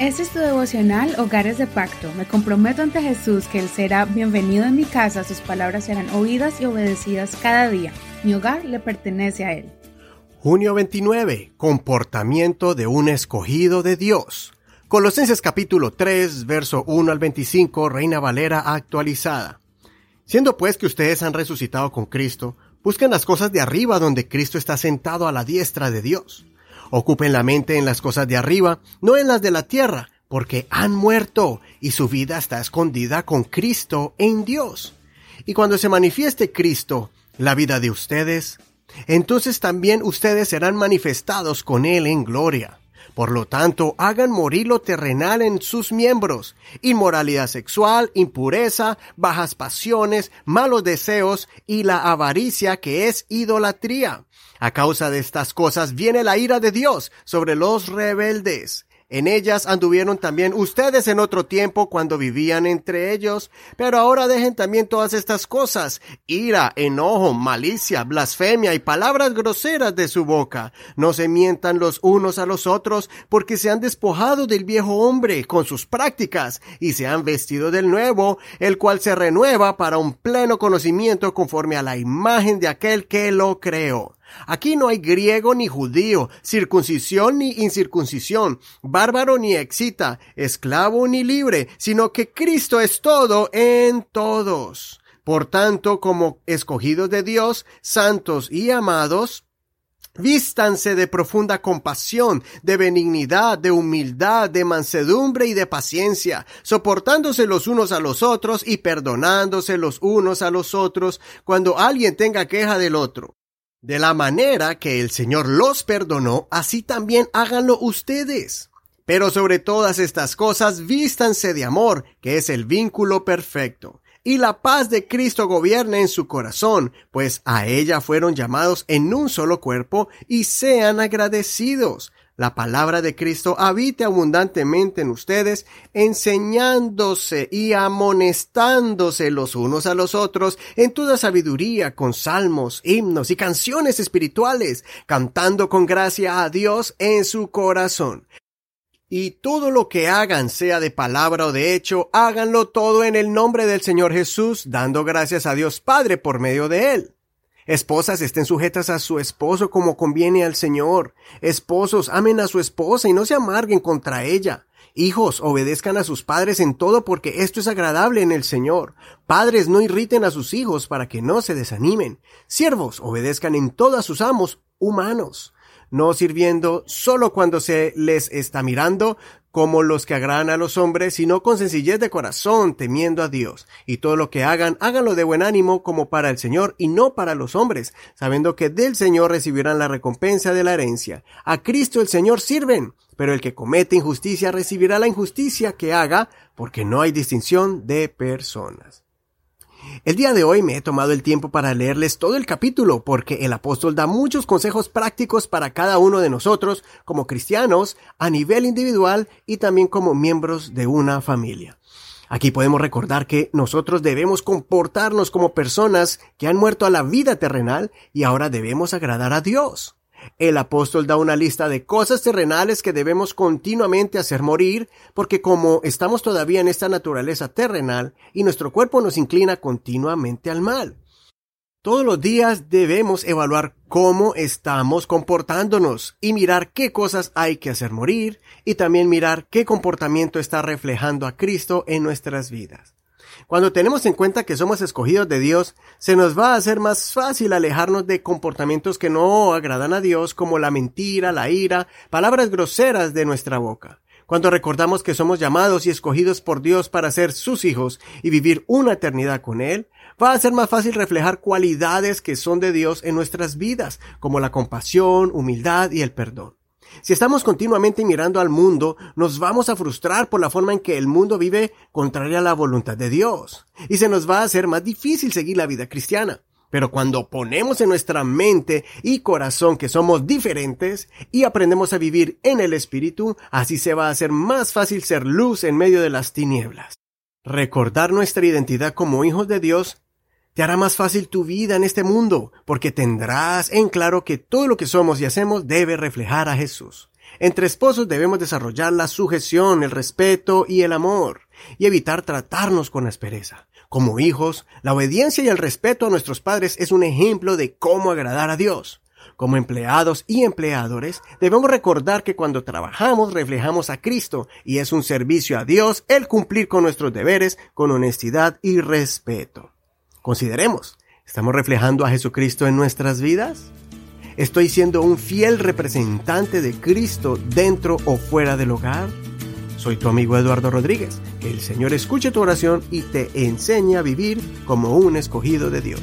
Este es tu devocional Hogares de Pacto. Me comprometo ante Jesús que Él será bienvenido en mi casa, sus palabras serán oídas y obedecidas cada día. Mi hogar le pertenece a Él. Junio 29. Comportamiento de un escogido de Dios. Colosenses capítulo 3, verso 1 al 25, Reina Valera actualizada. Siendo pues que ustedes han resucitado con Cristo, busquen las cosas de arriba donde Cristo está sentado a la diestra de Dios. Ocupen la mente en las cosas de arriba, no en las de la tierra, porque han muerto y su vida está escondida con Cristo en Dios. Y cuando se manifieste Cristo, la vida de ustedes, entonces también ustedes serán manifestados con Él en gloria. Por lo tanto, hagan morir lo terrenal en sus miembros, inmoralidad sexual, impureza, bajas pasiones, malos deseos y la avaricia que es idolatría. A causa de estas cosas viene la ira de Dios sobre los rebeldes. En ellas anduvieron también ustedes en otro tiempo cuando vivían entre ellos, pero ahora dejen también todas estas cosas, ira, enojo, malicia, blasfemia y palabras groseras de su boca. No se mientan los unos a los otros, porque se han despojado del viejo hombre con sus prácticas y se han vestido del nuevo, el cual se renueva para un pleno conocimiento conforme a la imagen de aquel que lo creó. Aquí no hay griego ni judío, circuncisión ni incircuncisión, bárbaro ni excita, esclavo ni libre, sino que Cristo es todo en todos. Por tanto, como escogidos de Dios, santos y amados, Vístanse de profunda compasión, de benignidad, de humildad, de mansedumbre y de paciencia, soportándose los unos a los otros y perdonándose los unos a los otros cuando alguien tenga queja del otro. De la manera que el Señor los perdonó, así también háganlo ustedes. Pero sobre todas estas cosas, vístanse de amor, que es el vínculo perfecto. Y la paz de Cristo gobierne en su corazón, pues a ella fueron llamados en un solo cuerpo, y sean agradecidos la palabra de Cristo habite abundantemente en ustedes, enseñándose y amonestándose los unos a los otros en toda sabiduría con salmos, himnos y canciones espirituales, cantando con gracia a Dios en su corazón. Y todo lo que hagan, sea de palabra o de hecho, háganlo todo en el nombre del Señor Jesús, dando gracias a Dios Padre por medio de él. Esposas estén sujetas a su esposo como conviene al Señor. Esposos amen a su esposa y no se amarguen contra ella. Hijos, obedezcan a sus padres en todo porque esto es agradable en el Señor. Padres, no irriten a sus hijos para que no se desanimen. Siervos, obedezcan en todo a sus amos humanos no sirviendo solo cuando se les está mirando como los que agradan a los hombres, sino con sencillez de corazón, temiendo a Dios. Y todo lo que hagan, háganlo de buen ánimo como para el Señor y no para los hombres, sabiendo que del Señor recibirán la recompensa de la herencia. A Cristo el Señor sirven, pero el que comete injusticia recibirá la injusticia que haga, porque no hay distinción de personas. El día de hoy me he tomado el tiempo para leerles todo el capítulo porque el apóstol da muchos consejos prácticos para cada uno de nosotros como cristianos a nivel individual y también como miembros de una familia. Aquí podemos recordar que nosotros debemos comportarnos como personas que han muerto a la vida terrenal y ahora debemos agradar a Dios. El apóstol da una lista de cosas terrenales que debemos continuamente hacer morir, porque como estamos todavía en esta naturaleza terrenal y nuestro cuerpo nos inclina continuamente al mal. Todos los días debemos evaluar cómo estamos comportándonos y mirar qué cosas hay que hacer morir y también mirar qué comportamiento está reflejando a Cristo en nuestras vidas. Cuando tenemos en cuenta que somos escogidos de Dios, se nos va a hacer más fácil alejarnos de comportamientos que no agradan a Dios, como la mentira, la ira, palabras groseras de nuestra boca. Cuando recordamos que somos llamados y escogidos por Dios para ser sus hijos y vivir una eternidad con Él, va a ser más fácil reflejar cualidades que son de Dios en nuestras vidas, como la compasión, humildad y el perdón. Si estamos continuamente mirando al mundo, nos vamos a frustrar por la forma en que el mundo vive contraria a la voluntad de Dios. Y se nos va a hacer más difícil seguir la vida cristiana. Pero cuando ponemos en nuestra mente y corazón que somos diferentes y aprendemos a vivir en el Espíritu, así se va a hacer más fácil ser luz en medio de las tinieblas. Recordar nuestra identidad como hijos de Dios te hará más fácil tu vida en este mundo, porque tendrás en claro que todo lo que somos y hacemos debe reflejar a Jesús. Entre esposos debemos desarrollar la sujeción, el respeto y el amor, y evitar tratarnos con aspereza. Como hijos, la obediencia y el respeto a nuestros padres es un ejemplo de cómo agradar a Dios. Como empleados y empleadores, debemos recordar que cuando trabajamos reflejamos a Cristo y es un servicio a Dios el cumplir con nuestros deberes con honestidad y respeto. Consideremos, ¿estamos reflejando a Jesucristo en nuestras vidas? ¿Estoy siendo un fiel representante de Cristo dentro o fuera del hogar? Soy tu amigo Eduardo Rodríguez. Que el Señor escuche tu oración y te enseñe a vivir como un escogido de Dios.